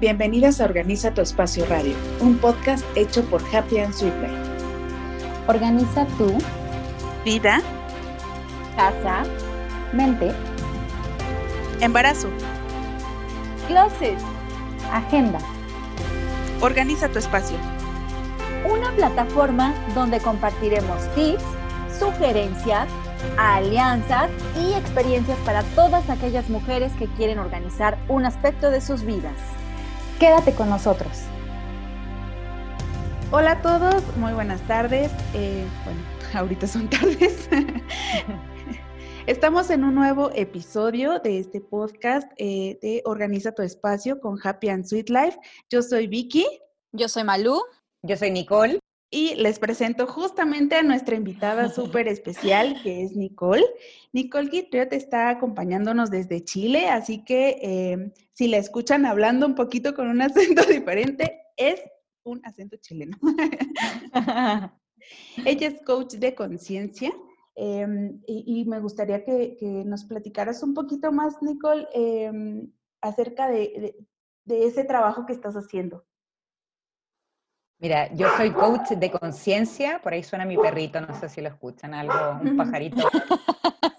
Bienvenidas a Organiza tu Espacio Radio, un podcast hecho por Happy and Sweet Life. Organiza tu vida, casa, mente, embarazo, closet, agenda. Organiza tu espacio. Una plataforma donde compartiremos tips, sugerencias, alianzas y experiencias para todas aquellas mujeres que quieren organizar un aspecto de sus vidas. Quédate con nosotros. Hola a todos, muy buenas tardes. Eh, bueno, ahorita son tardes. Estamos en un nuevo episodio de este podcast eh, de Organiza tu espacio con Happy and Sweet Life. Yo soy Vicky. Yo soy Malú. Yo soy Nicole. Y les presento justamente a nuestra invitada súper especial, que es Nicole. Nicole Guitriot está acompañándonos desde Chile, así que eh, si la escuchan hablando un poquito con un acento diferente, es un acento chileno. Ella es coach de conciencia em, y, me gustaría que, nos platicaras un poquito más, Nicole, em, acerca de ese trabajo que estás haciendo. Mira, yo soy coach de conciencia, por ahí suena mi perrito, no sé si lo escuchan, algo, un pajarito.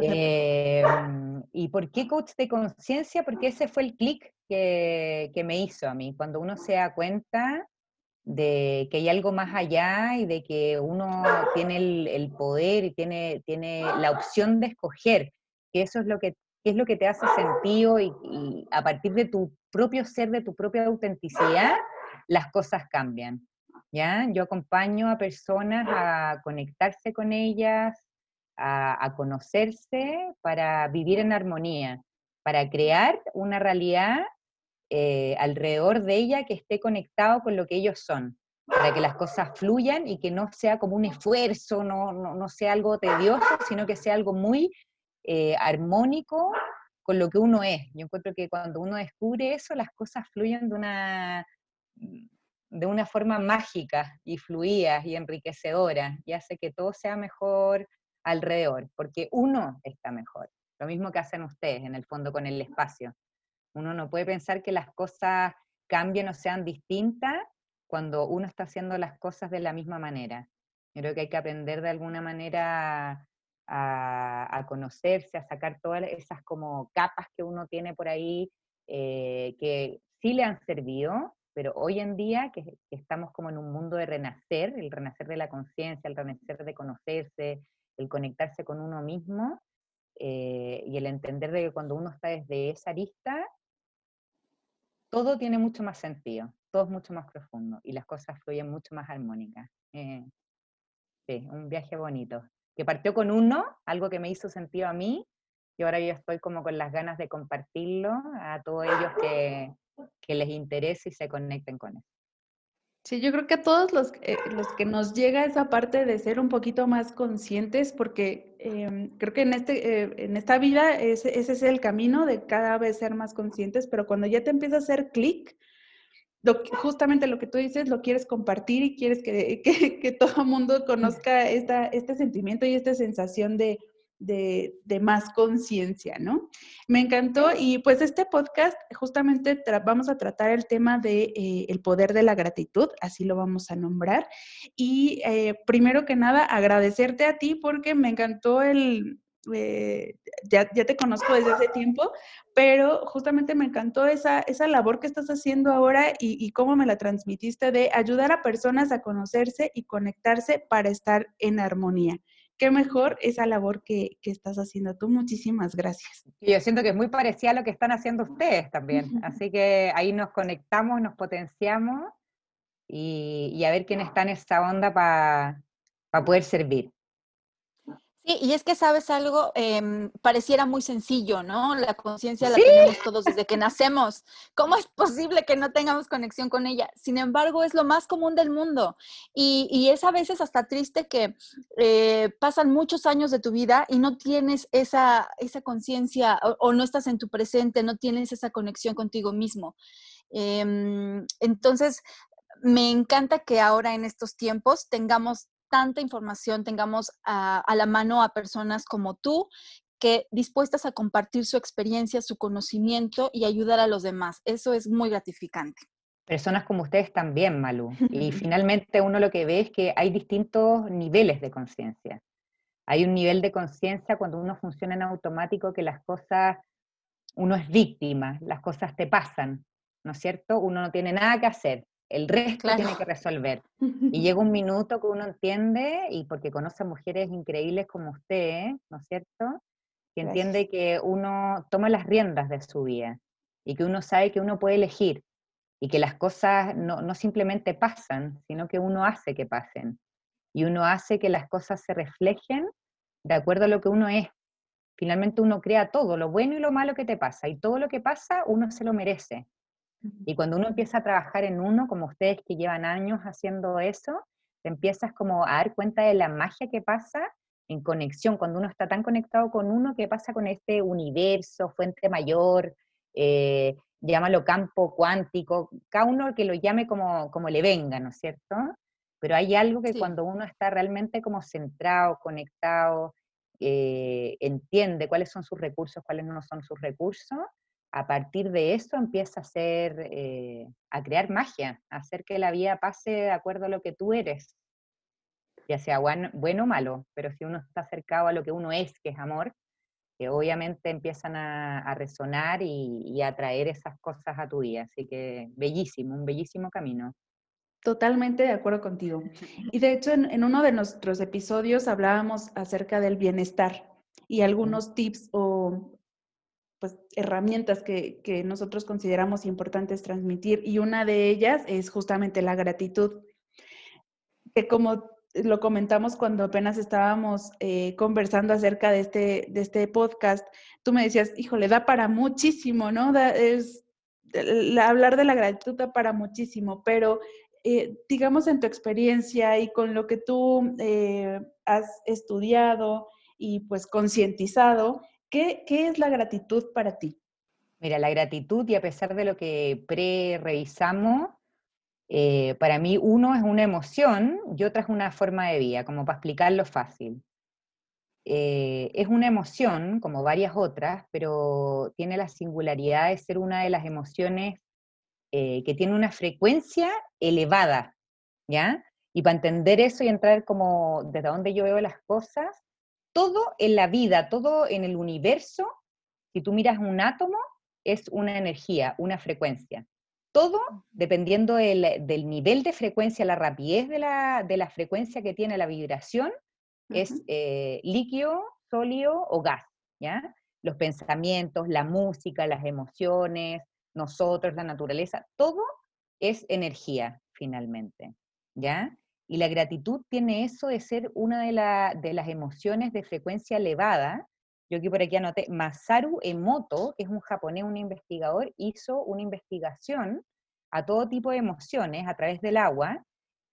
Em, ¿Y por qué coach de conciencia? Porque ese fue el clic que, me hizo a mí, cuando uno se da cuenta de que hay algo más allá y de que uno tiene el, poder y tiene, tiene la opción de escoger, que eso es lo que, es lo que te hace sentido y, y a partir de tu propio ser, de tu propia autenticidad, las cosas cambian. ¿ya? Yo acompaño a personas a conectarse con ellas, a, conocerse para vivir en armonía, para crear una realidad eh, alrededor de ella que esté conectado con lo que ellos son, para que las cosas fluyan y que no sea como un esfuerzo, no, no, sea algo tedioso, sino que sea algo muy eh, armónico con lo que uno es. Yo encuentro que cuando uno descubre eso, las cosas fluyen de una, de una forma mágica y fluida y enriquecedora y hace que todo sea mejor alrededor, porque uno está mejor. Lo mismo que hacen ustedes en el fondo con el espacio. Uno no puede pensar que las cosas cambien o sean distintas cuando uno está haciendo las cosas de la misma manera. creo que hay que aprender de alguna manera a, conocerse, a sacar todas esas como capas que uno tiene por ahí eh, que sí le han servido, pero hoy en día que, estamos como en un mundo de renacer, el renacer de la conciencia, el renacer de conocerse, el conectarse con uno mismo eh, y el entender de que cuando uno está desde esa arista, todo tiene mucho más sentido, todo es mucho más profundo y las cosas fluyen mucho más armónicas. Eh, sí, un viaje bonito, que partió con uno, algo que me hizo sentido a mí, y ahora yo estoy como con las ganas de compartirlo a todos ellos que, que les interese y se conecten con eso. Sí, yo creo que a todos los, eh, los que nos llega esa parte de ser un poquito más conscientes, porque em, creo que en, este, eh, en esta vida ese, ese, es el camino de cada vez ser más conscientes, pero cuando ya te empieza a hacer clic, justamente lo que tú dices, lo quieres compartir y quieres que, que, que todo el mundo conozca esta, este sentimiento y esta sensación de, de, más conciencia, ¿no? Me encantó y pues este podcast justamente vamos a tratar el tema de eh, el poder de la gratitud, así lo vamos a nombrar. Y eh, primero que nada, agradecerte a ti porque me encantó el, eh, ya, te conozco desde hace tiempo, pero justamente me encantó esa, esa labor que estás haciendo ahora y, cómo me la transmitiste de ayudar a personas a conocerse y conectarse para estar en armonía qué mejor esa labor que, estás haciendo tú. Muchísimas gracias. Y yo siento que es muy parecida a lo que están haciendo ustedes también. Así que ahí nos conectamos, nos potenciamos y, a ver quién está en esa onda para poder servir. Sí, y es que sabes algo, em, pareciera muy sencillo, ¿no? La conciencia la tenemos todos desde que nacemos. ¿Cómo es posible que no tengamos conexión con ella? Sin embargo, es lo más común del mundo. Y, es a veces hasta triste que eh, pasan muchos años de tu vida y no tienes esa, esa conciencia o, no estás en tu presente, no tienes esa conexión contigo mismo. Em, entonces, me encanta que ahora en estos tiempos tengamos tanta información, tengamos a, la mano a personas como tú que dispuestas a compartir su experiencia, su conocimiento y ayudar a los demás. Eso es muy gratificante. Personas como ustedes también, Malu. Y finalmente uno lo que ve es que hay distintos niveles de conciencia. Hay un nivel de conciencia cuando uno funciona en automático que las cosas, uno es víctima, las cosas te pasan, ¿no es cierto? Uno no tiene nada que hacer, el resto tiene que resolver. Y llega un minuto que uno entiende, y porque conoce a mujeres increíbles como usted, ¿no es cierto? Que entiende que uno toma las riendas de su vida y que uno sabe que uno puede elegir y que las cosas no, no simplemente pasan, sino que uno hace que pasen. Y uno hace que las cosas se reflejen de acuerdo a lo que uno es. Finalmente uno crea todo, lo bueno y lo malo que te pasa, y todo lo que pasa uno se lo merece. Y cuando uno empieza a trabajar en uno, como ustedes que llevan años haciendo eso, te empiezas como a dar cuenta de la magia que pasa en conexión, cuando uno está tan conectado con uno, ¿qué pasa con este universo, fuente mayor, eh, llámalo campo cuántico, cada uno que lo llame como, como le venga, ¿no es cierto? Pero hay algo que cuando uno está realmente como centrado, conectado, eh, entiende cuáles son sus recursos, cuáles no son sus recursos, a partir de eso empieza a hacer, eh, a crear magia, a hacer que la vida pase de acuerdo a lo que tú eres, ya sea bueno, o malo, pero si uno está acercado a lo que uno es, que es amor, que obviamente empiezan a, resonar y, a traer esas cosas a tu vida. Así que bellísimo, un bellísimo camino. Totalmente de acuerdo contigo. Y de hecho, en, en, uno de nuestros episodios hablábamos acerca del bienestar y algunos tips o pues, herramientas que, que, nosotros consideramos importantes transmitir y una de ellas es justamente la gratitud, que como lo comentamos cuando apenas estábamos eh, conversando acerca de este, de este podcast, tú me decías, híjole, da para muchísimo, ¿no? es, hablar de la gratitud da para muchísimo, pero eh, digamos en tu experiencia y con lo que tú eh, has estudiado y pues concientizado, ¿Qué, es la gratitud para ti? Mira, la gratitud, y a pesar de lo que pre-revisamos, eh, para mí uno es una emoción y otra es una forma de vida, como para explicarlo fácil. Eh, es una emoción, como varias otras, pero tiene la singularidad de ser una de las emociones eh, que tiene una frecuencia elevada, ¿ya? Y para entender eso y entrar como desde donde yo veo las cosas, todo en la vida, todo en el universo, si tú miras un átomo, es una energía, una frecuencia. Todo, dependiendo del, nivel de frecuencia, la rapidez de la, frecuencia que tiene la vibración, es eh, líquido, sólido o gas, ¿ya? Los pensamientos, la música, las emociones, nosotros, la naturaleza, todo es energía, finalmente, ¿ya? Y la gratitud tiene eso de ser una de, de las emociones de frecuencia elevada. Yo aquí por aquí anoté, Masaru Emoto, que es un japonés, un investigador, hizo una investigación a todo tipo de emociones a través del agua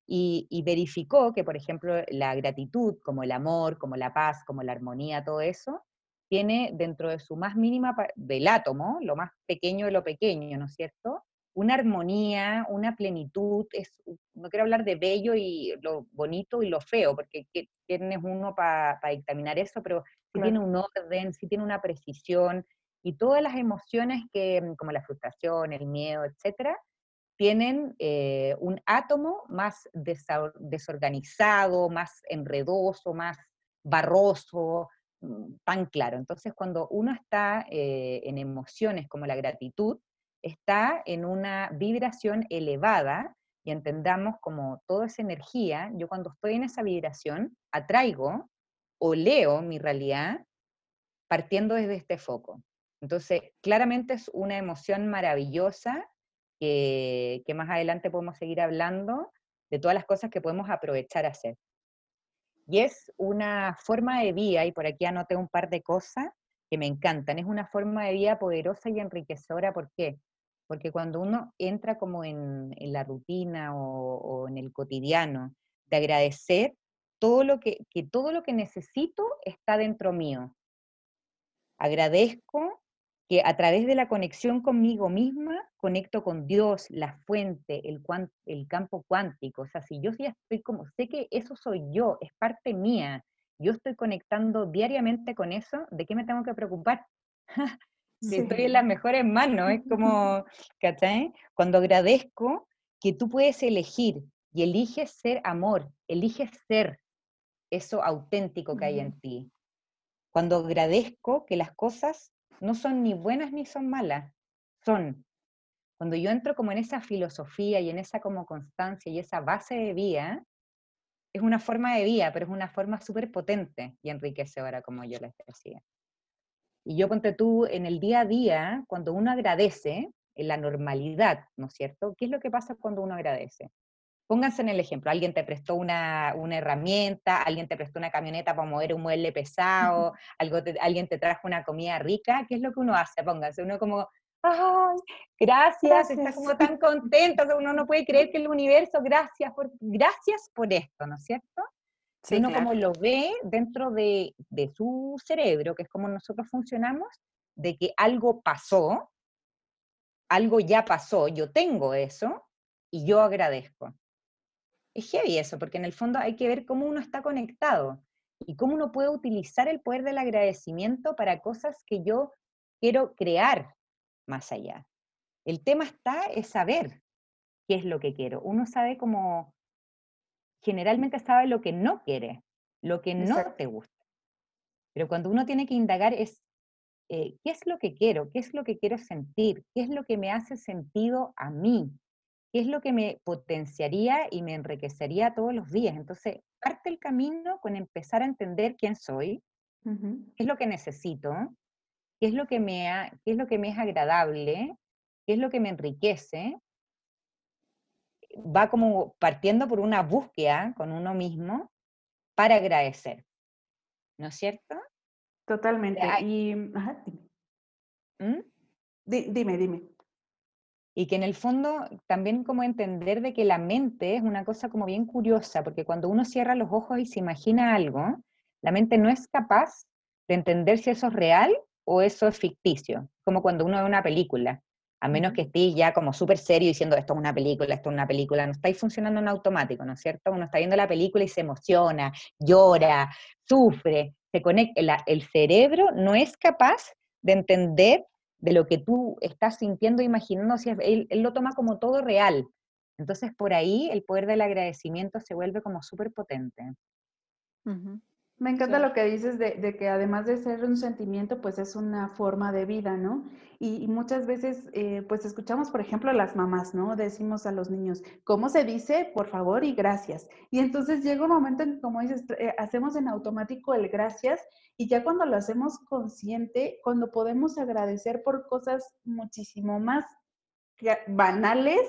y, y, verificó que, por ejemplo, la gratitud, como el amor, como la paz, como la armonía, todo eso, tiene dentro de su más mínima, del átomo, lo más pequeño de lo pequeño, ¿no es cierto? Una armonía, una plenitud, es, no quiero hablar de bello y lo bonito y lo feo, porque quién es uno para dictaminar eso, pero si tiene un orden, si tiene una precisión, y todas las emociones que, mm, como la frustración, el miedo, etcétera, tienen eh, un átomo más desorganizado, más enredoso, más barroso, mm, tan claro. Entonces, cuando uno está eh, en emociones como la gratitud, está en una vibración elevada y entendamos como toda esa energía, yo cuando estoy en esa vibración atraigo o leo mi realidad partiendo desde este foco. Entonces, claramente es una emoción maravillosa que, que más adelante podemos seguir hablando de todas las cosas que podemos aprovechar a hacer. Y es una forma de vida, y por aquí anoté un par de cosas que me encantan, es una forma de vida poderosa y enriquecedora. ¿Por qué? Porque cuando uno entra como en, la rutina o, en el cotidiano, de agradecer todo lo que, todo lo que necesito está dentro mío. Agradezco que a través de la conexión conmigo misma, conecto con Dios, la fuente, el, el campo cuántico. O sea, si yo ya estoy como, sé que eso soy yo, es parte mía, yo estoy conectando diariamente con eso, ¿de qué me tengo que preocupar? si estoy en las mejores manos, es como, ¿cachai? Cuando agradezco que tú puedes elegir y eliges ser amor, eliges ser eso auténtico que hay en ti. Cuando agradezco que las cosas no son ni buenas ni son malas, son. Cuando yo entro como en esa filosofía y en esa como constancia y esa base de vida, es una forma de vida, pero es una forma súper potente y enriquecedora, como yo les decía. Y yo ponte tú en el día a día, cuando uno agradece, en la normalidad, ¿no es cierto? ¿Qué es lo que pasa cuando uno agradece? Pónganse en el ejemplo, alguien te prestó una, herramienta, alguien te prestó una camioneta para mover un mueble pesado, algo alguien te trajo una comida rica, ¿qué es lo que uno hace? Pónganse, uno como, ¡ay, gracias! Está como tan contento, uno no puede creer que el universo, gracias por, gracias por esto, ¿no es cierto? Sí, uno como lo ve dentro de, de su cerebro, que es como nosotros funcionamos, de que algo pasó, algo ya pasó, yo tengo eso y yo agradezco. Es heavy eso, porque en el fondo hay que ver cómo uno está conectado y cómo uno puede utilizar el poder del agradecimiento para cosas que yo quiero crear más allá. El tema está es saber qué es lo que quiero. Uno sabe cómo, generalmente sabe lo que no quiere, lo que no te gusta. Pero cuando uno tiene que indagar es, eh, ¿qué es lo que quiero? ¿Qué es lo que quiero sentir? ¿Qué es lo que me hace sentido a mí? ¿Qué es lo que me potenciaría y me enriquecería todos los días? Entonces, parte el camino con empezar a entender quién soy, qué es lo que necesito, qué es lo que me, qué es, lo que me es agradable, qué es lo que me enriquece. Va como partiendo por una búsqueda con uno mismo para agradecer. ¿No es cierto? Totalmente. Y, ¿Mm? dime, dime. Y que en el fondo también como entender de que la mente es una cosa como bien curiosa, porque cuando uno cierra los ojos y se imagina algo, la mente no es capaz de entender si eso es real o eso es ficticio, como cuando uno ve una película, a menos que estéis ya como súper serio diciendo esto es una película, esto es una película, no estáis funcionando en automático, ¿no es cierto? Uno está viendo la película y se emociona, llora, sufre, se conecta, el cerebro no es capaz de entender de lo que tú estás sintiendo, imaginando, si él, él, lo toma como todo real. Entonces por ahí el poder del agradecimiento se vuelve como súper potente. Me encanta lo que dices de, que además de ser un sentimiento, pues es una forma de vida, ¿no? Y, muchas veces, eh, pues escuchamos, por ejemplo, a las mamás, ¿no? Decimos a los niños, ¿cómo se dice? Por favor y gracias. Y entonces llega un momento en que, como dices, eh, hacemos en automático el gracias y ya cuando lo hacemos consciente, cuando podemos agradecer por cosas muchísimo más banales,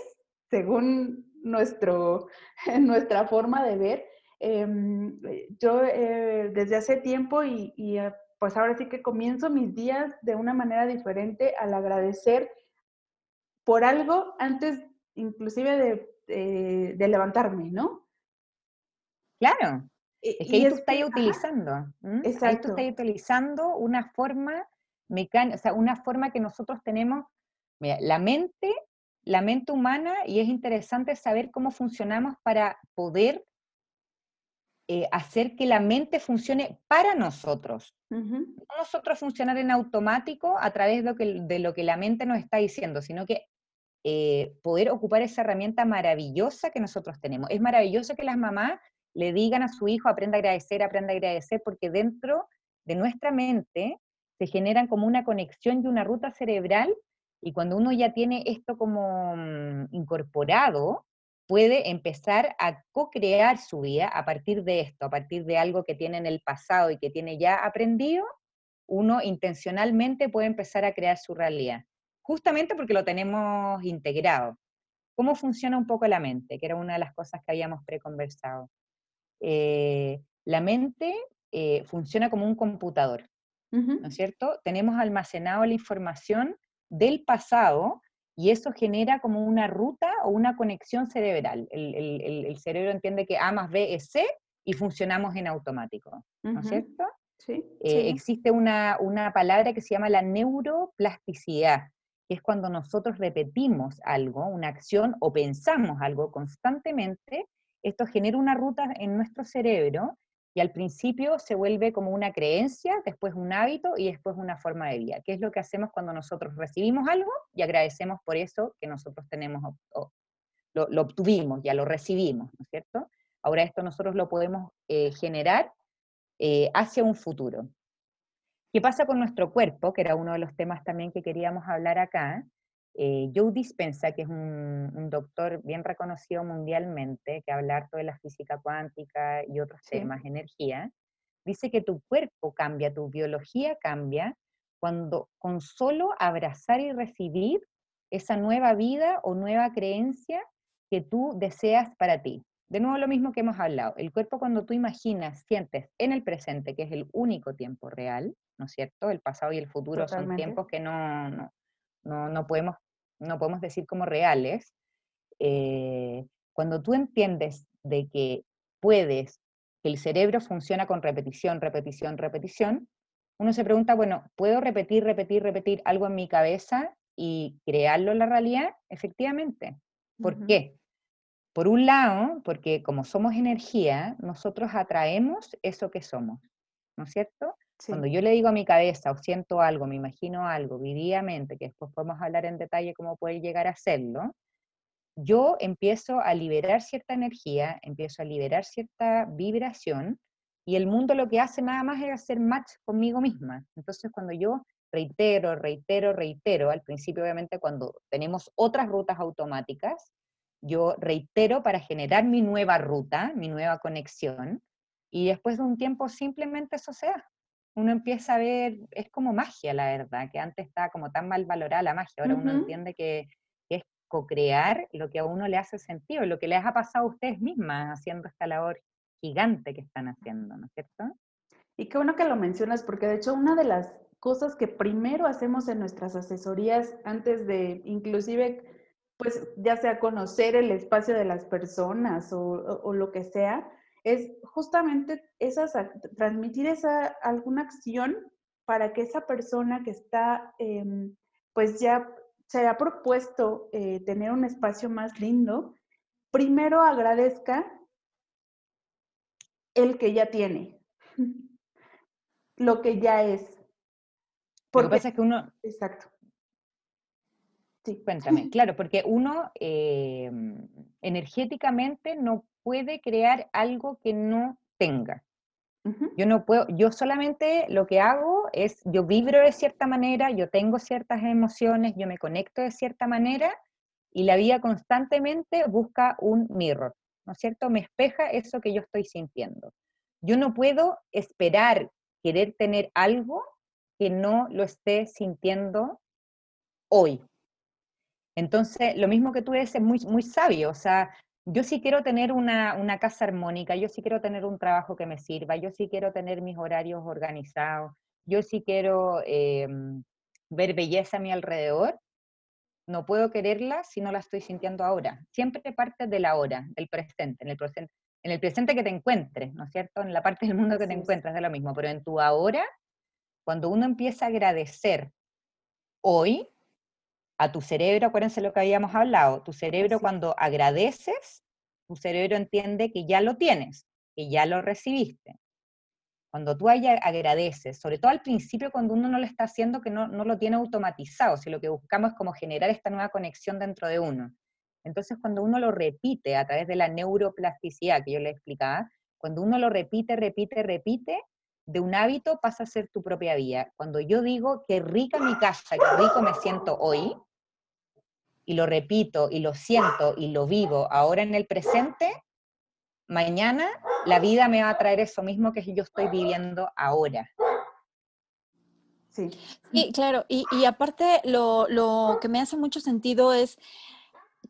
según nuestro, nuestra forma de ver, eh, yo eh, desde hace tiempo y, eh, pues ahora sí que comienzo mis días de una manera diferente al agradecer por algo antes inclusive de, de, levantarme, ¿no? Claro. Es que ahí tú estás utilizando. Exacto. Ahí tú estás utilizando una forma mecánica, o sea, una forma que nosotros tenemos, mira, la mente, la mente humana, y es interesante saber cómo funcionamos para poder eh, hacer que la mente funcione para nosotros. No nosotros funcionar en automático a través de lo que, de lo que la mente nos está diciendo, sino que eh, poder ocupar esa herramienta maravillosa que nosotros tenemos. Es maravilloso que las mamás le digan a su hijo, aprenda a agradecer, aprenda a agradecer, porque dentro de nuestra mente se generan como una conexión y una ruta cerebral, y cuando uno ya tiene esto como mm, incorporado, puede empezar a co-crear su vida a partir de esto, a partir de algo que tiene en el pasado y que tiene ya aprendido, uno intencionalmente puede empezar a crear su realidad, justamente porque lo tenemos integrado. ¿Cómo funciona un poco la mente? Que era una de las cosas que habíamos preconversado. Eh, la mente eh, funciona como un computador, ¿no es cierto? Tenemos almacenado la información del pasado y eso genera como una ruta o una conexión cerebral. El, cerebro entiende que A más B es C y funcionamos en automático, ¿no es cierto? Eh, sí, Existe una, una palabra que se llama la neuroplasticidad, que es cuando nosotros repetimos algo, una acción o pensamos algo constantemente, esto genera una ruta en nuestro cerebro y al principio se vuelve como una creencia, después un hábito y después una forma de vida, que es lo que hacemos cuando nosotros recibimos algo y agradecemos por eso que nosotros tenemos, lo, obtuvimos, ya lo recibimos, ¿no es cierto? Ahora esto nosotros lo podemos eh, generar eh, hacia un futuro. ¿Qué pasa con nuestro cuerpo? Que era uno de los temas también que queríamos hablar acá. Eh, Joe Dispensa, que es un, doctor bien reconocido mundialmente, que habla harto de la física cuántica y otros temas, energía, dice que tu cuerpo cambia, tu biología cambia cuando con solo abrazar y recibir esa nueva vida o nueva creencia que tú deseas para ti. De nuevo lo mismo que hemos hablado, el cuerpo cuando tú imaginas, sientes en el presente, que es el único tiempo real, ¿no es cierto? El pasado y el futuro son tiempos que no, no, podemos, no podemos decir como reales. Eh, cuando tú entiendes de que puedes, que el cerebro funciona con repetición, repetición, repetición, uno se pregunta, bueno, ¿puedo repetir, repetir, repetir algo en mi cabeza y crearlo en la realidad? Efectivamente. ¿Por qué? Por un lado, porque como somos energía, nosotros atraemos eso que somos, ¿no es cierto? Cuando yo le digo a mi cabeza o siento algo, me imagino algo vividamente, que después podemos hablar en detalle cómo puede llegar a hacerlo, yo empiezo a liberar cierta energía, empiezo a liberar cierta vibración y el mundo lo que hace nada más es hacer match conmigo misma. Entonces cuando yo reitero, reitero, reitero, al principio obviamente cuando tenemos otras rutas automáticas, yo reitero para generar mi nueva ruta, mi nueva conexión, y después de un tiempo simplemente eso se da uno empieza a ver, es como magia, la verdad, que antes estaba como tan mal valorada la magia, ahora uno entiende que, es co-crear lo que a uno le hace sentido, lo que les ha pasado a ustedes mismas haciendo esta labor gigante que están haciendo, ¿no es cierto? Y qué bueno que lo mencionas, porque de hecho una de las cosas que primero hacemos en nuestras asesorías antes de inclusive, pues ya sea conocer el espacio de las personas o, o lo que sea, es justamente esas, transmitir esa, alguna acción para que esa persona que está, em, pues ya se ha propuesto eh, tener un espacio más lindo, primero agradezca el que ya tiene, lo que ya es. Porque, lo que pasa es que uno... Exacto. Sí. Cuéntame, claro, porque uno em, energéticamente no puede crear algo que no tenga. Yo no puedo, yo solamente lo que hago es, yo vibro de cierta manera, yo tengo ciertas emociones, yo me conecto de cierta manera y la vida constantemente busca un mirror, ¿no es cierto? Me espeja eso que yo estoy sintiendo. Yo no puedo esperar querer tener algo que no lo esté sintiendo hoy. Entonces, lo mismo que tú dices es muy, muy sabio, o sea, yo sí quiero tener una, casa armónica, yo sí quiero tener un trabajo que me sirva, yo sí quiero tener mis horarios organizados, yo sí quiero em, ver belleza a mi alrededor, no puedo quererla si no la estoy sintiendo ahora. Siempre parte de la hora, del presente, en el presente, en el presente que te encuentres, ¿no es cierto? En la parte del mundo que te encuentras de lo mismo, pero en tu ahora, cuando uno empieza a agradecer hoy, a tu cerebro, acuérdense lo que habíamos hablado, tu cerebro cuando agradeces, tu cerebro entiende que ya lo tienes, que ya lo recibiste. Cuando tú agradeces, sobre todo al principio cuando uno no lo está haciendo, que no, no lo tiene automatizado, si lo que buscamos es como generar esta nueva conexión dentro de uno. Entonces cuando uno lo repite a través de la neuroplasticidad que yo le explicaba, cuando uno lo repite, repite, repite, de un hábito pasa a ser tu propia vida. Cuando yo digo qué rica mi casa, qué rico me siento hoy, y lo repito y lo siento y lo vivo ahora en el presente, mañana la vida me va a traer eso mismo que yo estoy viviendo ahora. Sí. Sí, claro. Y, y aparte, lo, lo, que me hace mucho sentido es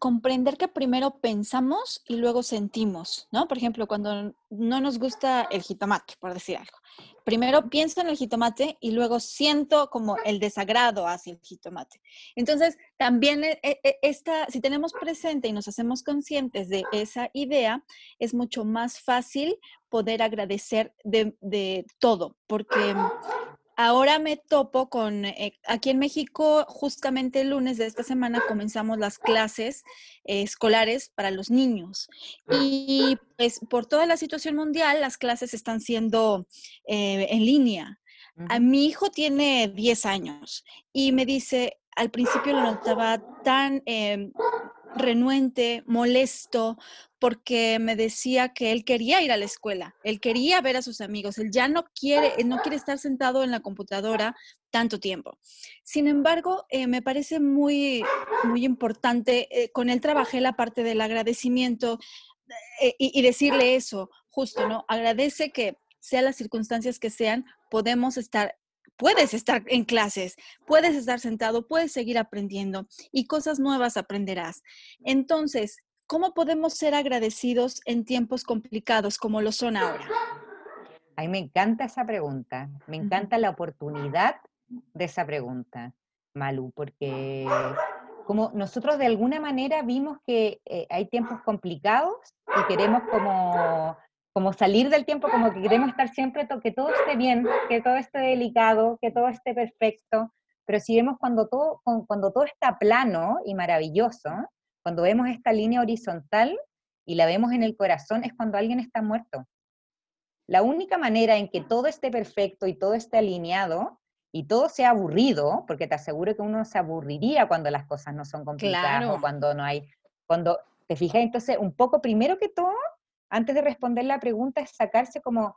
comprender que primero pensamos y luego sentimos, ¿no? Por ejemplo, cuando no nos gusta el jitomate, por decir algo. Primero pienso en el jitomate y luego siento como el desagrado hacia el jitomate. Entonces, también e, e, e, esta, si tenemos presente y nos hacemos conscientes de esa idea, es mucho más fácil poder agradecer de, de todo, porque ahora me topo con, eh, aquí en México, justamente el lunes de esta semana comenzamos las clases eh, escolares para los niños. Y pues por toda la situación mundial, las clases están siendo eh, en línea. A mi hijo tiene 10 años y me dice, al principio lo notaba tan em, renuente, molesto, porque me decía que él quería ir a la escuela, él quería ver a sus amigos, él ya no quiere, no quiere estar sentado en la computadora tanto tiempo. Sin embargo, eh, me parece muy, muy importante, eh, con él trabajé la parte del agradecimiento eh, y, y decirle eso, justo, ¿no? Agradece que sean las circunstancias que sean, podemos estar puedes estar en clases, puedes estar sentado, puedes seguir aprendiendo y cosas nuevas aprenderás. Entonces, ¿cómo podemos ser agradecidos en tiempos complicados como lo son ahora? A mí me encanta esa pregunta, me encanta la oportunidad de esa pregunta, Malu, porque como nosotros de alguna manera vimos que eh, hay tiempos complicados y queremos como como salir del tiempo, como que queremos estar siempre, que todo esté bien, que todo esté delicado, que todo esté perfecto, pero si vemos cuando todo, cuando todo está plano y maravilloso, cuando vemos esta línea horizontal y la vemos en el corazón, es cuando alguien está muerto. La única manera en que todo esté perfecto y todo esté alineado y todo sea aburrido, porque te aseguro que uno se aburriría cuando las cosas no son complicadas o cuando no hay, cuando te fijas, entonces un poco primero que todo antes de responder la pregunta, es sacarse como,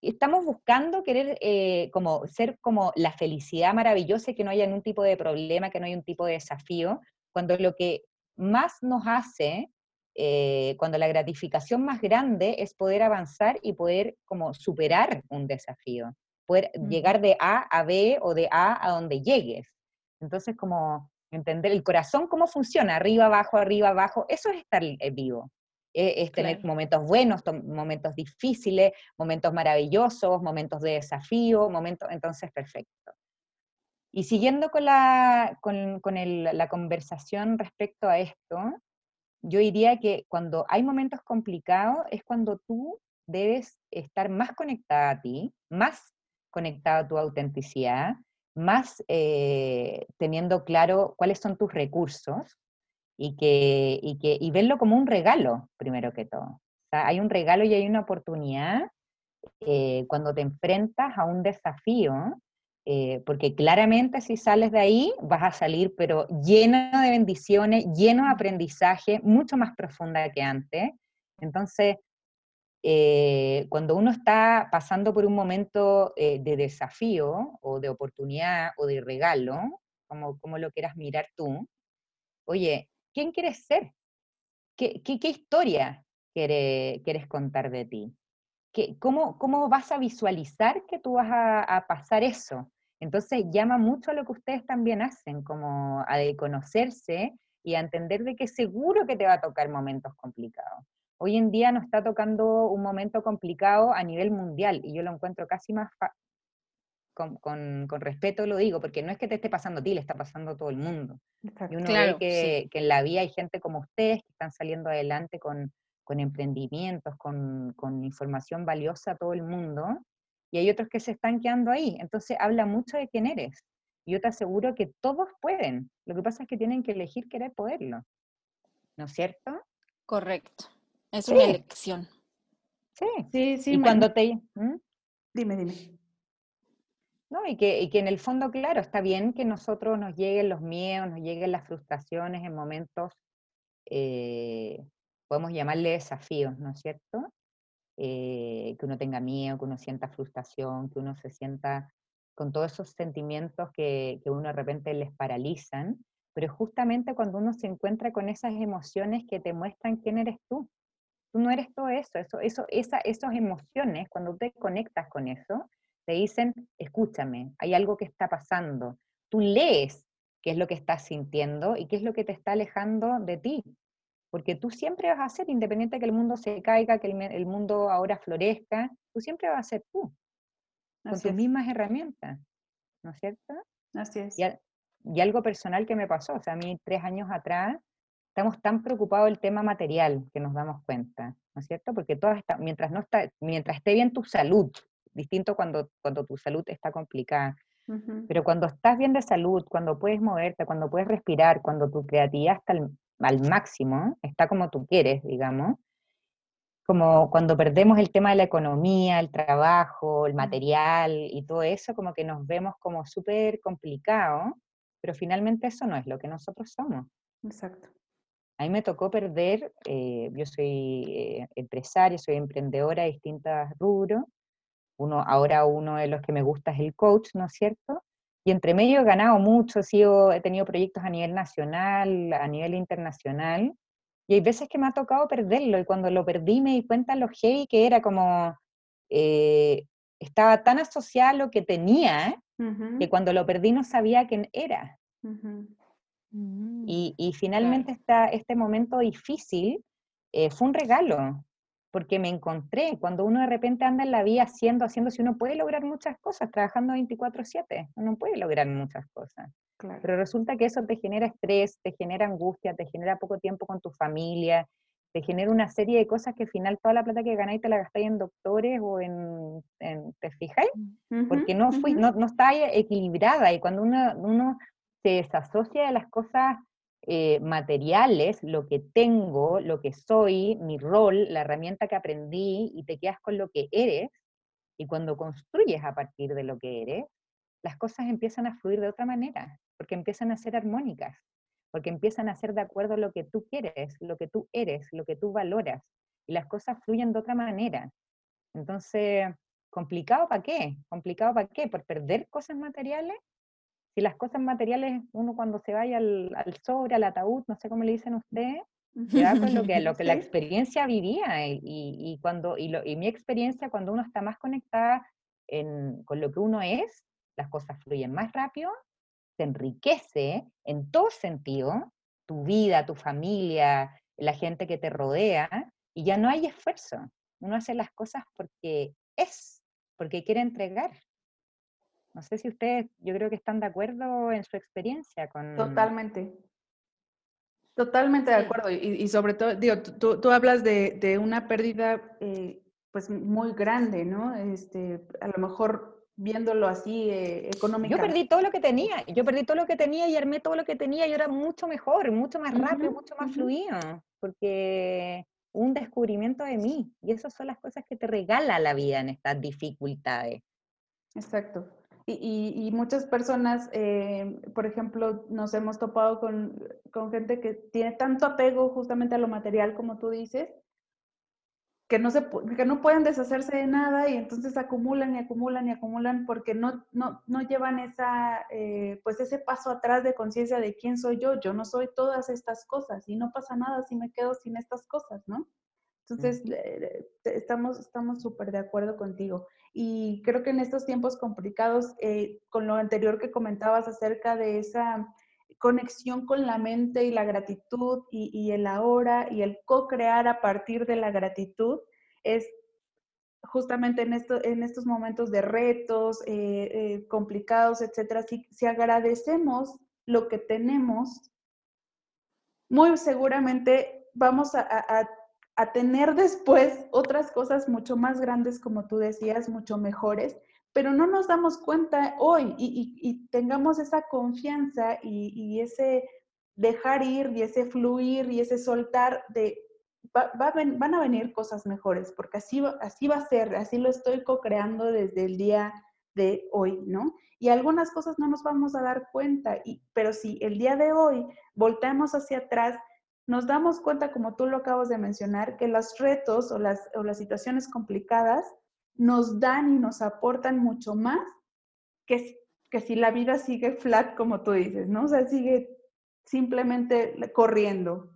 estamos buscando querer eh, como ser como la felicidad maravillosa y que no haya ningún tipo de problema, que no haya un tipo de desafío, cuando lo que más nos hace, eh, cuando la gratificación más grande es poder avanzar y poder como superar un desafío, poder llegar de A a B o de A a donde llegues. Entonces, como entender el corazón, cómo funciona, arriba, abajo, arriba, abajo, eso es estar eh, vivo. E, es tener momentos buenos, momentos difíciles, momentos maravillosos, momentos de desafío, momentos, entonces perfecto. Y siguiendo con, la, con, con la conversación respecto a esto, yo diría que cuando hay momentos complicados es cuando tú debes estar más conectada a ti, más conectada a tu autenticidad, más eh, teniendo claro cuáles son tus recursos, y, que, y, que, y verlo como un regalo, primero que todo. hay un regalo y hay una oportunidad eh, cuando te enfrentas a un desafío, eh, porque claramente si sales de ahí vas a salir, pero lleno de bendiciones, lleno de aprendizaje, mucho más profunda que antes. Entonces, eh, cuando uno está pasando por un momento de desafío o de oportunidad o de regalo, como, como lo quieras mirar tú, oye, ¿Quién quieres ser? ¿Qué, historia quieres contar de ti? cómo, ¿Cómo vas a visualizar que tú vas a, pasar eso? Entonces llama mucho a lo que ustedes también hacen, como a conocerse y a entender de que seguro que te va a tocar momentos complicados. Hoy en día nos está tocando un momento complicado a nivel mundial y yo lo encuentro casi más, con, respeto lo digo, porque no es que te esté pasando a ti, le está pasando a todo el mundo. Y uno ve que, en la vida hay gente como ustedes que están saliendo adelante con, emprendimientos, con, información valiosa a todo el mundo, y hay otros que se están quedando ahí. Entonces habla mucho de quién eres. Y yo te aseguro que todos pueden. Lo que pasa es que tienen que elegir querer poderlo. ¿No es cierto? Correcto. Es una elección. Sí, sí, sí. Y cuando te... ¿Mm? Dime, dime. ¿No? Y que, y que en el fondo, claro, está bien que nosotros nos lleguen los miedos, nos lleguen las frustraciones en momentos, eh, podemos llamarle desafíos, ¿no es cierto? Eh, que uno tenga miedo, que uno sienta frustración, que uno se sienta con todos esos sentimientos que, que uno de repente les paralizan, pero justamente cuando uno se encuentra con esas emociones que te muestran quién eres tú. Tú no eres todo eso, eso, eso esa, esas emociones, cuando te conectas con eso, te dicen, escúchame, hay algo que está pasando. Tú lees qué es lo que estás sintiendo y qué es lo que te está alejando de ti. Porque tú siempre vas a ser, independiente de que el mundo se caiga, que el, mundo ahora florezca, tú siempre vas a ser tú, con tus mismas herramientas. ¿No es cierto? Así es. Y, algo personal que me pasó, o sea, a mí tres años atrás, estamos tan preocupados del tema material que nos damos cuenta, ¿no es cierto? Porque todo está, mientras, no está, mientras esté bien tu salud, distinto cuando, cuando tu salud está complicada. Pero cuando estás bien de salud, cuando puedes moverte, cuando puedes respirar, cuando tu creatividad está al, máximo, está como tú quieres, digamos, como cuando perdemos el tema de la economía, el trabajo, el material y todo eso, como que nos vemos como súper complicado, pero finalmente eso no es lo que nosotros somos. Exacto. A mí me tocó perder, eh, yo soy eh, empresaria, soy emprendedora de distintos rubros, uno, ahora uno de los que me gusta es el coach, ¿no es cierto? Y entre medio he ganado mucho, sido, he tenido proyectos a nivel nacional, a nivel internacional, y hay veces que me ha tocado perderlo, y cuando lo perdí me di cuenta lo heavy que era como, eh, estaba tan asociado a lo que tenía, que cuando lo perdí no sabía quién era. Mm. Y, finalmente este momento difícil eh, fue un regalo, porque me encontré, cuando uno de repente anda en la vida haciendo, haciendo, si uno puede lograr muchas cosas, trabajando 24/7, uno puede lograr muchas cosas. Pero resulta que eso te genera estrés, te genera angustia, te genera poco tiempo con tu familia, te genera una serie de cosas que al final toda la plata que ganáis te la gastáis en doctores o en, ¿te fijáis? Porque no, fui, no, no está equilibrada y cuando uno, uno se desasocia de las cosas eh, materiales, lo que tengo, lo que soy, mi rol, la herramienta que aprendí y te quedas con lo que eres, y cuando construyes a partir de lo que eres, las cosas empiezan a fluir de otra manera, porque empiezan a ser armónicas, porque empiezan a ser de acuerdo a lo que tú quieres, lo que tú eres, lo que tú valoras, y las cosas fluyen de otra manera. Entonces, ¿complicado para qué? ¿Complicado para qué? ¿Por perder cosas materiales? Si las cosas materiales, uno cuando se vaya al, sobre, al ataúd, no sé cómo le dicen ustedes, se va con lo que, lo que la experiencia vivía y, cuando, y, mi experiencia cuando uno está más conectada con lo que uno es, las cosas fluyen más rápido, se enriquece en todo sentido, tu vida, tu familia, la gente que te rodea, y ya no hay esfuerzo. Uno hace las cosas porque es, porque quiere entregar. No sé si ustedes, yo creo que están de acuerdo en su experiencia con... Totalmente. Totalmente de acuerdo. Y, sobre todo, digo, tú, tú hablas de, de, una pérdida eh, pues muy grande, ¿no? Este, a lo mejor viéndolo así eh, Yo perdí todo lo que tenía, yo perdí todo lo que tenía y armé todo lo que tenía y era mucho mejor, mucho más rápido, mucho más fluido, porque un descubrimiento de mí y esas son las cosas que te regala la vida en estas dificultades. Exacto. Y, muchas personas, eh, por ejemplo, nos hemos topado con, gente que tiene tanto apego justamente a lo material, como tú dices, que no, se, que no pueden deshacerse de nada y entonces acumulan y acumulan y acumulan porque no, no, no llevan esa, eh, pues ese paso atrás de conciencia de quién soy yo. Yo no soy todas estas cosas y no pasa nada si me quedo sin estas cosas, ¿no? Entonces, estamos estamos súper de acuerdo contigo. Y creo que en estos tiempos complicados, eh, con lo anterior que comentabas acerca de esa conexión con la mente y la gratitud y, el ahora y el co-crear a partir de la gratitud, es justamente en, esto, en estos momentos de retos eh, eh, complicados, etcétera, si, si agradecemos lo que tenemos, muy seguramente vamos a, a tener después otras cosas mucho más grandes, como tú decías, mucho mejores, pero no nos damos cuenta hoy y, tengamos esa confianza y, ese dejar ir y ese fluir y ese soltar de van a venir cosas mejores, porque así, así va a ser, así lo estoy co-creando desde el día de hoy, ¿no? Y algunas cosas no nos vamos a dar cuenta, y, pero si el día de hoy volteamos hacia atrás nos damos cuenta, como tú lo acabas de mencionar, que los retos o las, o las situaciones complicadas nos dan y nos aportan mucho más que, que si la vida sigue flat, como tú dices, ¿no? O sea, sigue simplemente corriendo.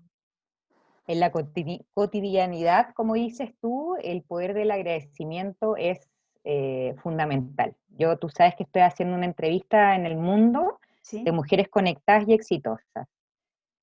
En la cotidianidad, como dices tú, el poder del agradecimiento es eh, fundamental. Yo, tú sabes que estoy haciendo una entrevista en el mundo de mujeres conectadas y exitosas.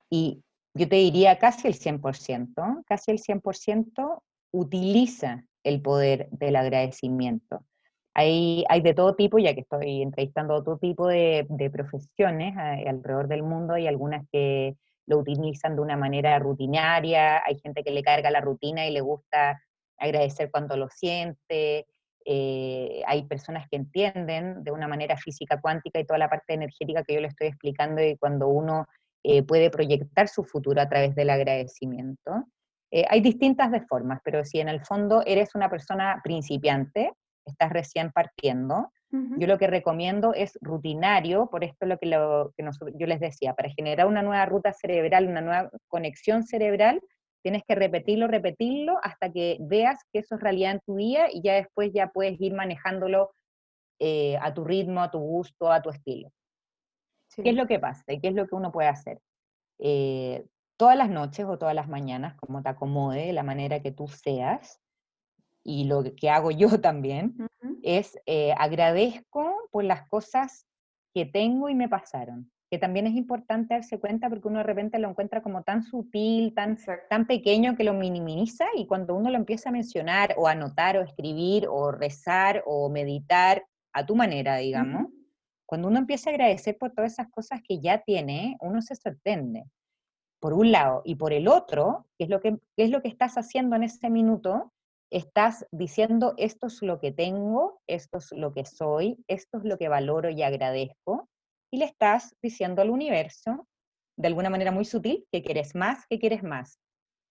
Y yo te diría casi el 100%, casi el 100% utiliza el poder del agradecimiento. Hay, hay de todo tipo, ya que estoy entrevistando a todo tipo de, profesiones eh, alrededor del mundo, hay algunas que lo utilizan de una manera rutinaria, hay gente que le carga la rutina y le gusta agradecer cuando lo siente, eh, hay personas que entienden de una manera física cuántica y toda la parte energética que yo le estoy explicando y cuando uno eh, puede proyectar su futuro a través del agradecimiento. Eh, hay distintas de formas, pero si en el fondo eres una persona principiante, estás recién partiendo, yo lo que recomiendo es rutinario, por esto lo que, lo que yo les decía, para generar una nueva ruta cerebral, una nueva conexión cerebral, tienes que repetirlo, repetirlo hasta que veas que eso es realidad en tu día y ya después ya puedes ir manejándolo eh, a tu ritmo, a tu gusto, a tu estilo. ¿Qué es lo que pasa y qué es lo que uno puede hacer? Eh, todas las noches o todas las mañanas, como te acomode, la manera que tú seas, y lo que hago yo también, es eh, agradezco por las cosas que tengo y me pasaron que también es importante darse cuenta porque uno de repente lo encuentra como tan sutil, tan, tan pequeño que lo minimiza y cuando uno lo empieza a mencionar o anotar o escribir o rezar o meditar a tu manera, digamos, cuando uno empieza a agradecer por todas esas cosas que ya tiene, uno se sorprende. Por un lado, y por el otro, ¿qué es lo que, es lo que estás haciendo en ese minuto? Estás diciendo, esto es lo que tengo, esto es lo que soy, esto es lo que valoro y agradezco, y le estás diciendo al universo, de alguna manera muy sutil, que quieres más, que quieres más.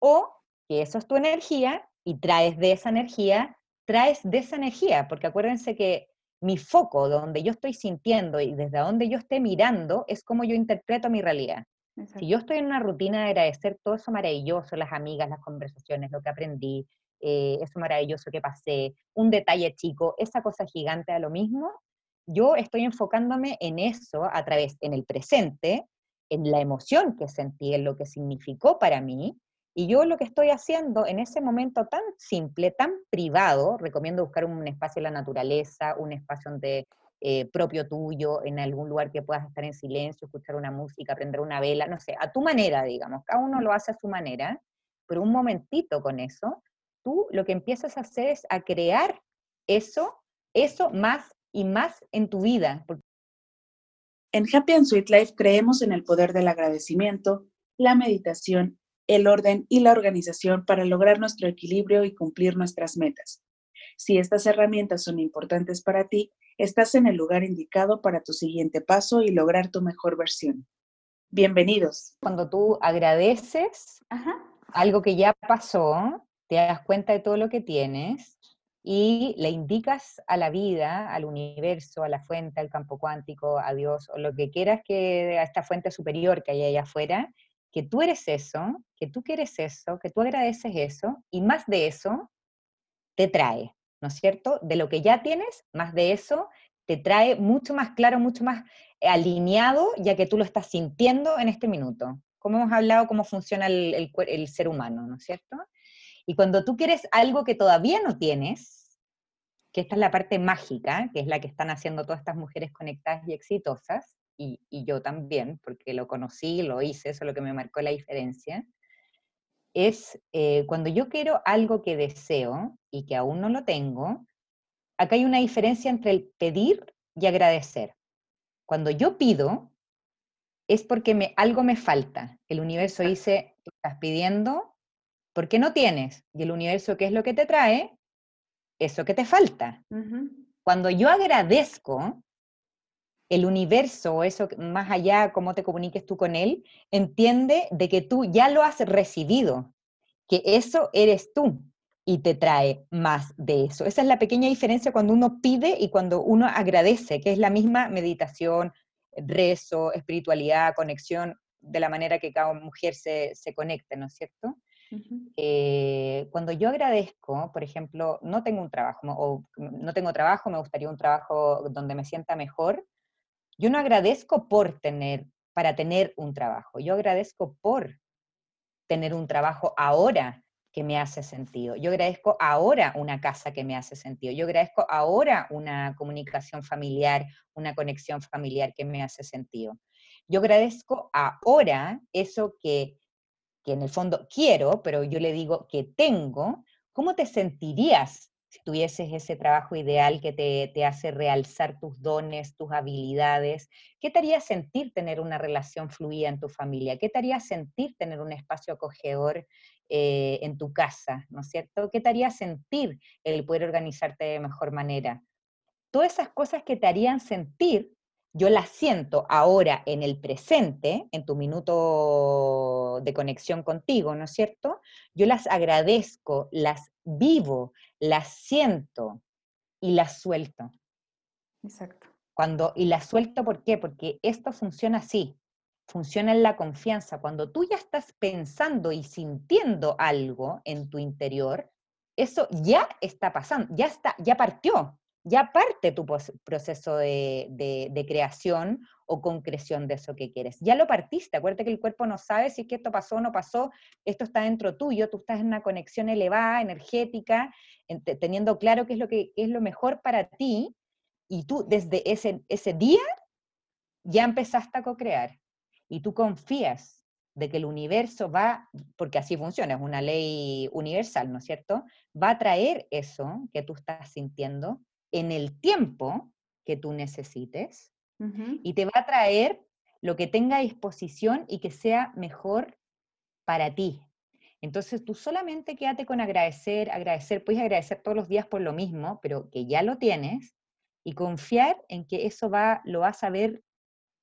O que eso es tu energía y traes de esa energía, traes de esa energía, porque acuérdense que mi foco, donde yo estoy sintiendo y desde donde yo esté mirando, es como yo interpreto mi realidad. Si yo estoy en una rutina de agradecer todo eso maravilloso, las amigas, las conversaciones, lo que aprendí, eh, eso maravilloso que pasé, un detalle chico, esa cosa gigante a lo mismo, yo estoy enfocándome en eso a través, en el presente, en la emoción que sentí, en lo que significó para mí, y yo lo que estoy haciendo en ese momento tan simple, tan privado, recomiendo buscar un espacio en la naturaleza, un espacio donde, eh, propio tuyo, en algún lugar que puedas estar en silencio, escuchar una música, prender una vela, no sé, a tu manera, digamos, cada uno lo hace a su manera, pero un momentito con eso, tú lo que empiezas a hacer es a crear eso, eso más y más en tu vida. En Happy and Sweet Life creemos en el poder del agradecimiento, la meditación, el orden y la organización para lograr nuestro equilibrio y cumplir nuestras metas. Si estas herramientas son importantes para ti, estás en el lugar indicado para tu siguiente paso y lograr tu mejor versión. Bienvenidos. Cuando tú agradeces algo que ya pasó, te das cuenta de todo lo que tienes y le indicas a la vida, al universo, a la fuente, al campo cuántico, a Dios, o lo que quieras que a esta fuente superior que hay allá afuera, que tú eres eso, que tú quieres eso, que tú agradeces eso, y más de eso te trae, ¿no es cierto? De lo que ya tienes, más de eso te trae mucho más claro, mucho más alineado, ya que tú lo estás sintiendo en este minuto. Como hemos hablado, cómo funciona el, el ser humano, ¿no es cierto? Y cuando tú quieres algo que todavía no tienes, que esta es la parte mágica, que es la que están haciendo todas estas mujeres conectadas y exitosas, y, yo también, porque lo conocí, lo hice, eso es lo que me marcó la diferencia, es eh, cuando yo quiero algo que deseo y que aún no lo tengo, acá hay una diferencia entre el pedir y agradecer. Cuando yo pido, es porque me, algo me falta. El universo dice, estás pidiendo porque no tienes. Y el universo, ¿qué es lo que te trae? eso que te falta. Cuando yo agradezco, el universo, eso más allá, cómo te comuniques tú con él, entiende de que tú ya lo has recibido, que eso eres tú y te trae más de eso. Esa es la pequeña diferencia cuando uno pide y cuando uno agradece, que es la misma meditación, rezo, espiritualidad, conexión, de la manera que cada mujer se, se conecta, ¿no es cierto? Eh, cuando yo agradezco, por ejemplo, no tengo un trabajo o no tengo trabajo, me gustaría un trabajo donde me sienta mejor, yo no agradezco por tener, para tener un trabajo, yo agradezco por tener un trabajo ahora que me hace sentido. Yo agradezco ahora una casa que me hace sentido. Yo agradezco ahora una comunicación familiar, una conexión familiar que me hace sentido. Yo agradezco ahora eso que que en el fondo quiero, pero yo le digo que tengo, ¿cómo te sentirías si tuvieses ese trabajo ideal que te, te, hace realzar tus dones, tus habilidades, ¿qué te haría sentir tener una relación fluida en tu familia? ¿Qué te haría sentir tener un espacio acogedor eh, en tu casa? ¿No es cierto? ¿Qué te haría sentir el poder organizarte de mejor manera? Todas esas cosas que te harían sentir, yo las siento ahora en el presente, en tu minuto de conexión contigo, ¿no es cierto? Yo las agradezco, las vivo, las siento y las suelto. Exacto. Cuando, y las suelto, ¿por qué? Porque esto funciona así, funciona en la confianza. Cuando tú ya estás pensando y sintiendo algo en tu interior, eso ya está pasando, ya está, ya partió ya parte tu proceso de, creación o concreción de eso que quieres. Ya lo partiste, acuérdate que el cuerpo no sabe si es que esto pasó o no pasó, esto está dentro tuyo, tú estás en una conexión elevada, energética, teniendo claro qué es lo que es lo mejor para ti, y tú desde ese, día ya empezaste a co-crear, y tú confías de que el universo va, porque así funciona, es una ley universal, ¿no es cierto? Va a traer eso que tú estás sintiendo en el tiempo que tú necesites y te va a traer lo que tenga a disposición y que sea mejor para ti. Entonces tú solamente quédate con agradecer, agradecer, puedes agradecer todos los días por lo mismo, pero que ya lo tienes y confiar en que eso va, lo vas a ver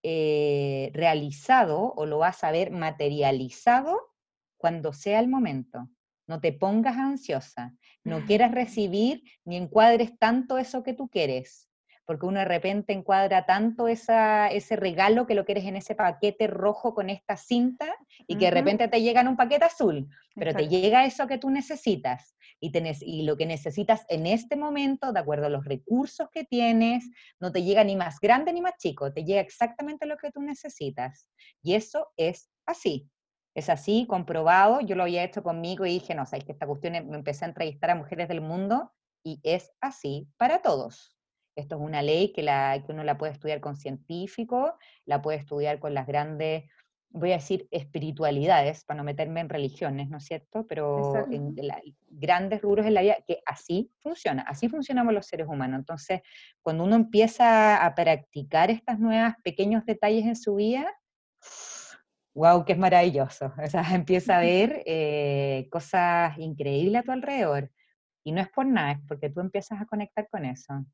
eh, realizado o lo vas a ver materializado cuando sea el momento. No te pongas ansiosa, no quieras recibir ni encuadres tanto eso que tú quieres, porque uno de repente encuadra tanto esa, ese regalo que lo quieres en ese paquete rojo con esta cinta y que de repente te llega en un paquete azul, pero te llega eso que tú necesitas y, tenés, y lo que necesitas en este momento, de acuerdo a los recursos que tienes, no te llega ni más grande ni más chico, te llega exactamente lo que tú necesitas. Y eso es así. Es así, comprobado. Yo lo había hecho conmigo y dije, no, sabes que esta cuestión, me empecé a entrevistar a mujeres del mundo y es así para todos. Esto es una ley que, la, que uno la puede estudiar con científicos, la puede estudiar con las grandes, voy a decir, espiritualidades, para no meterme en religiones, ¿no es cierto? Pero en grandes rubros en la vida, que así funciona, así funcionamos los seres humanos. Entonces, cuando uno empieza a practicar estas nuevas pequeños detalles en su vida, wow, que es maravilloso. O sea, empieza a ver eh, cosas increíbles a tu alrededor. Y no es por nada, es porque tú empiezas a conectar con eso.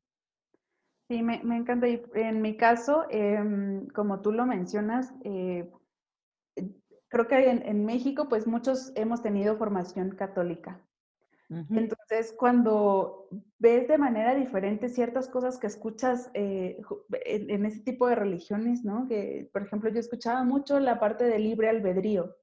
Sí, me, encanta. Y en mi caso, em, como tú lo mencionas, eh, creo que en, en, México, pues muchos hemos tenido formación católica. Entonces, cuando ves de manera diferente ciertas cosas que escuchas eh, en, ese tipo de religiones, ¿no? Que, por ejemplo, yo escuchaba mucho la parte del libre albedrío.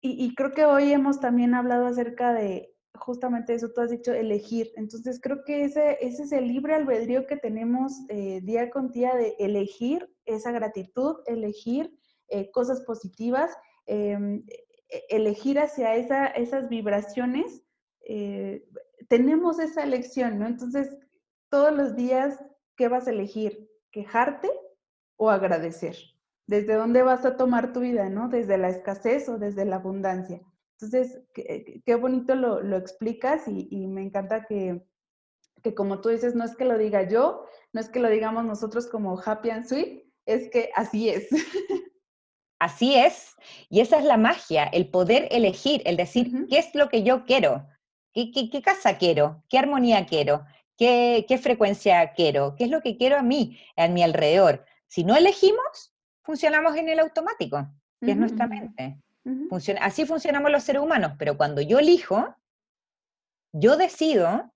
y, creo que hoy hemos también hablado acerca de justamente eso, tú has dicho elegir. Entonces, creo que ese, ese es el libre albedrío que tenemos eh, día con día de elegir esa gratitud, elegir eh, cosas positivas em, e, elegir hacia esa, esas vibraciones, eh, tenemos esa elección, ¿no? Entonces, todos los días, ¿qué vas a elegir? ¿Quejarte o agradecer? ¿Desde dónde vas a tomar tu vida, ¿no? ¿Desde la escasez o desde la abundancia? Entonces, qué, bonito lo, lo explicas y, y, me encanta que, que, como tú dices, no es que lo diga yo, no es que lo digamos nosotros como happy and sweet, es que así es. Así es, y esa es la magia, el poder elegir, el decir, ¿qué es lo que yo quiero? ¿Qué, qué, casa quiero? ¿Qué armonía quiero? ¿Qué, ¿Qué, frecuencia quiero? ¿Qué es lo que quiero a mí, a mi alrededor? Si no elegimos, funcionamos en el automático, que es nuestra mente. Funciona, así funcionamos los seres humanos, pero cuando yo elijo, yo decido,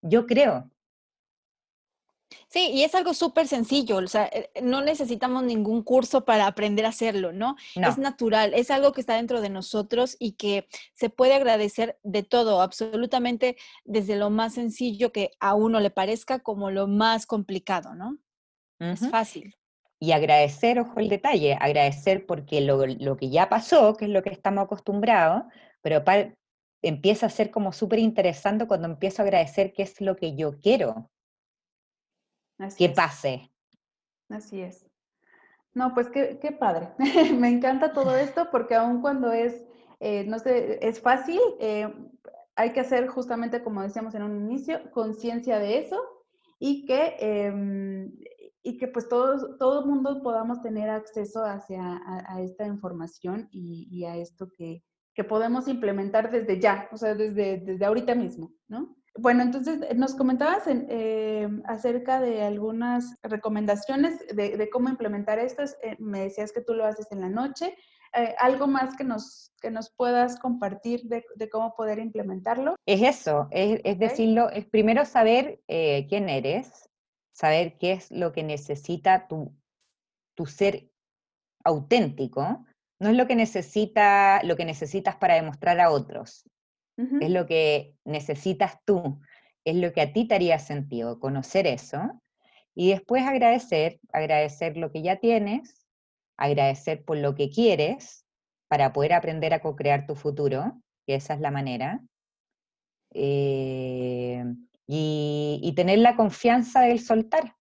yo creo. Sí, y es algo súper sencillo, o sea, eh, no necesitamos ningún curso para aprender a hacerlo, ¿no? Es natural, es algo que está dentro de nosotros y que se puede agradecer de todo, absolutamente desde lo más sencillo que a uno le parezca como lo más complicado, ¿no? Es fácil. Y agradecer, ojo el detalle, agradecer porque lo, lo, que ya pasó, que es lo que estamos acostumbrados, pero empieza a ser como súper interesante cuando empiezo a agradecer qué es lo que yo quiero que pase. Así es. No, pues qué, qué padre. Me encanta todo esto porque aun cuando es, eh, no sé, es fácil, eh, hay que hacer justamente, como decíamos en un inicio, conciencia de eso y que, em, y que pues todos, todo el mundo podamos tener acceso hacia a, esta información y, a esto que, que, podemos implementar desde ya, o sea, desde, desde ahorita mismo, ¿no? Bueno, entonces nos comentabas em, acerca de algunas recomendaciones de, cómo implementar esto. Eh, me decías que tú lo haces en la noche. Eh, ¿Algo más que nos, que nos puedas compartir de, cómo poder implementarlo? Es eso, es, decirlo, es primero saber eh, quién eres, saber qué es lo que necesita tu, tu ser auténtico, no es lo que, necesita, lo que necesitas para demostrar a otros, es lo que necesitas tú, es lo que a ti te haría sentido, conocer eso, y después agradecer, agradecer lo que ya tienes, agradecer por lo que quieres para poder aprender a co-crear tu futuro, que esa es la manera, eh, y, tener la confianza del soltar,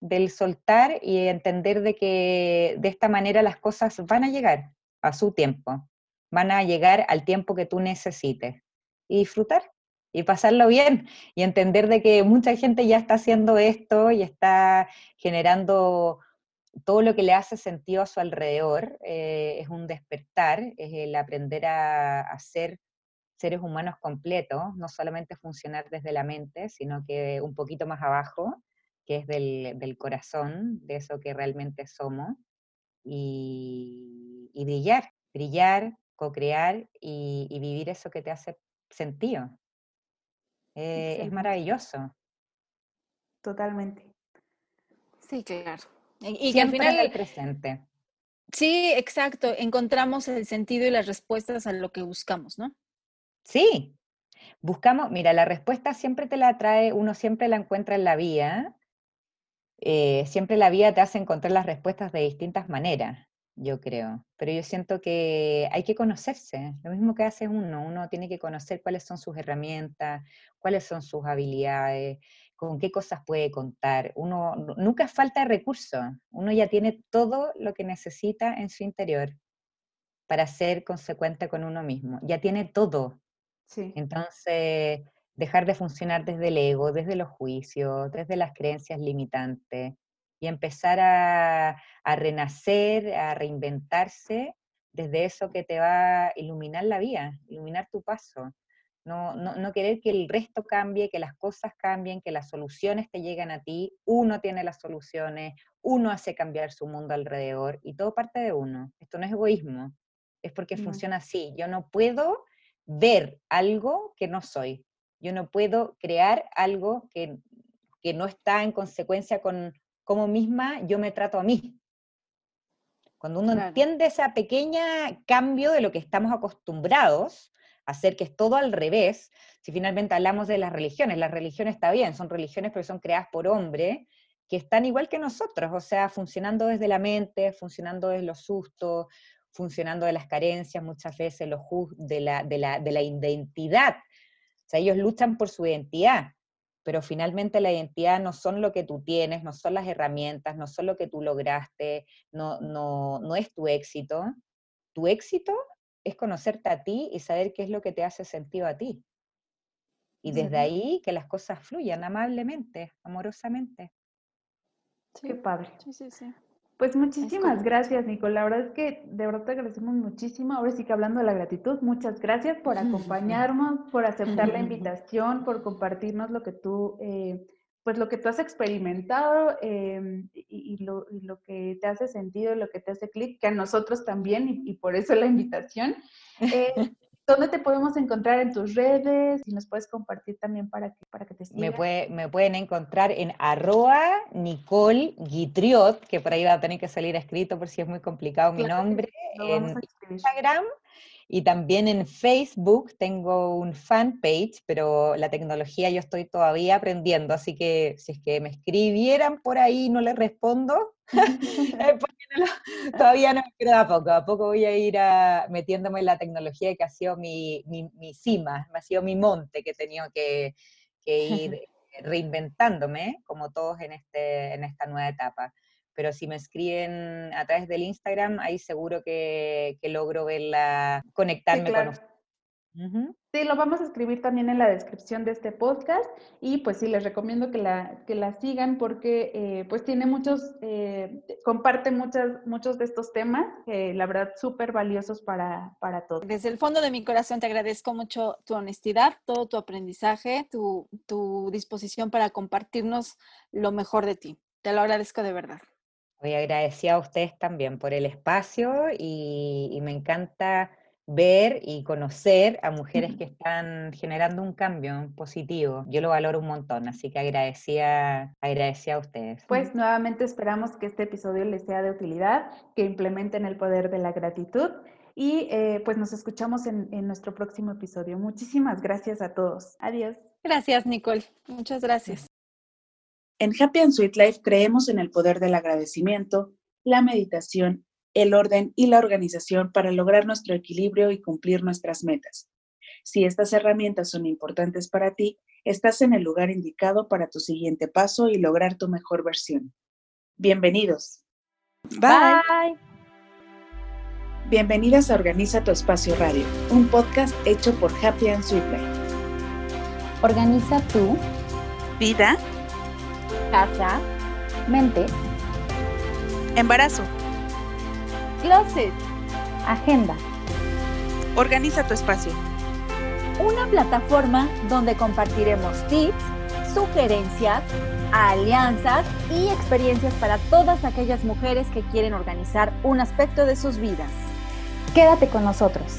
del soltar y entender de que de esta manera las cosas van a llegar a su tiempo, van a llegar al tiempo que tú necesites y disfrutar y pasarlo bien y entender de que mucha gente ya está haciendo esto y está generando todo lo que le hace sentido a su alrededor eh, es un despertar, es el aprender a, ser seres humanos completos, no solamente funcionar desde la mente, sino que un poquito más abajo, que es del, corazón, de eso que realmente somos, y, brillar, brillar, co-crear y, vivir eso que te hace sentido. Eh, es maravilloso. Totalmente. Sí, claro. Y, que al final el presente. Sí, exacto. Encontramos el sentido y las respuestas a lo que buscamos, ¿no? Sí. Buscamos, mira, la respuesta siempre te la trae, uno siempre la encuentra en la vía. Eh, siempre la vía te hace encontrar las respuestas de distintas maneras, yo creo. Pero yo siento que hay que conocerse, lo mismo que hace uno. Uno tiene que conocer cuáles son sus herramientas, cuáles son sus habilidades, con qué cosas puede contar. Uno nunca falta recursos, uno ya tiene todo lo que necesita en su interior para ser consecuente con uno mismo, ya tiene todo. Entonces, dejar de funcionar desde el ego, desde los juicios, desde las creencias limitantes y empezar a, a renacer, a reinventarse desde eso que te va a iluminar la vida, iluminar tu paso no, querer que el resto cambie, que las cosas cambien, que las soluciones te lleguen a ti, uno tiene las soluciones, uno hace cambiar su mundo alrededor y todo parte de uno. Esto no es egoísmo, es porque funciona así. Yo no puedo ver algo que no soy, yo no puedo crear algo que, no está en consecuencia con cómo misma yo me trato a mí. Cuando uno entiende ese pequeño cambio de lo que estamos acostumbrados, hacer que es todo al revés, si finalmente hablamos de las religiones, las religiones está bien, son religiones pero son creadas por hombres, que están igual que nosotros, o sea, funcionando desde la mente, funcionando desde los sustos, funcionando de las carencias, muchas veces los de la, de, la, de la identidad. O sea, ellos luchan por su identidad, pero finalmente la identidad no son lo que tú tienes, no son las herramientas, no son lo que tú lograste, no, no, no es tu éxito. Tu éxito es conocerte a ti y saber qué es lo que te hace sentido a ti. Y desde ahí que las cosas fluyan amablemente, amorosamente. Qué padre. Sí, sí, sí. Pues muchísimas gracias, Nicole. La verdad es que de verdad te agradecemos muchísimo. Ahora sí que hablando de la gratitud, muchas gracias por acompañarnos, por aceptar la invitación, por compartirnos lo que tú eh, pues lo que tú has experimentado em, y, lo, que te hace sentido, lo que te hace clic, que a nosotros también, y, por eso la invitación. Eh, ¿Dónde te podemos encontrar en tus redes? Y nos puedes compartir también para que, para que te sigan. Me, puede, me pueden encontrar en arroba Nicole Guitriot, que por ahí va a tener que salir escrito por si es muy complicado mi nombre, en Instagram. Y también en Facebook tengo un fanpage, pero la tecnología yo estoy todavía aprendiendo, así que si es que me escribieran por ahí no les respondo, todavía no, pero a poco, a poco voy a ir a, metiéndome en la tecnología que ha sido mi, mi, cima, ha sido mi monte que he tenido que, que ir reinventándome, como todos en, este, en esta nueva etapa pero si me escriben a través del Instagram, ahí seguro que, logro verla, conectarme con ustedes. Sí, lo vamos a escribir también en la descripción de este podcast y pues sí, les recomiendo que la, que la sigan porque eh, pues tiene muchos, eh, comparte muchas, muchos de estos temas, la verdad, súper valiosos para, para todos. Desde el fondo de mi corazón te agradezco mucho tu honestidad, todo tu aprendizaje, tu, tu disposición para compartirnos lo mejor de ti. Te lo agradezco de verdad. Hoy agradecida a ustedes también por el espacio y, y me encanta ver y conocer a mujeres que están generando un cambio positivo. Yo lo valoro un montón, así que agradecía, agradecía a ustedes. Pues nuevamente esperamos que este episodio les sea de utilidad, que implementen el poder de la gratitud y eh, pues nos escuchamos en, en nuestro próximo episodio. Muchísimas gracias a todos. Adiós. Gracias, Nicole. Muchas gracias. En Happy and Sweet Life creemos en el poder del agradecimiento, la meditación el orden y la organización para lograr nuestro equilibrio y cumplir nuestras metas. Si estas herramientas son importantes para ti, estás en el lugar indicado para tu siguiente paso y lograr tu mejor versión. Bienvenidos. Bye. Bienvenidas a Organiza tu Espacio Radio, un podcast hecho por Happy and Sweet Life. Organiza tu vida, casa, mente, embarazo Closet. Agenda. Organiza tu espacio. Una plataforma donde compartiremos tips, sugerencias, alianzas y experiencias para todas aquellas mujeres que quieren organizar un aspecto de sus vidas. Quédate con nosotros.